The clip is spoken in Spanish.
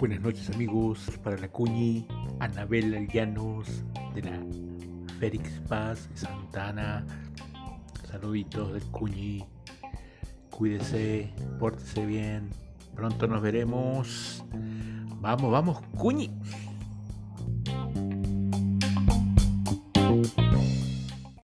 Buenas noches amigos, para la Cuñi, Anabel Llanos de la Félix Paz Santana. Saluditos del Cuñi. Cuídese, pórtese bien. Pronto nos veremos. Vamos, vamos, Cuñi.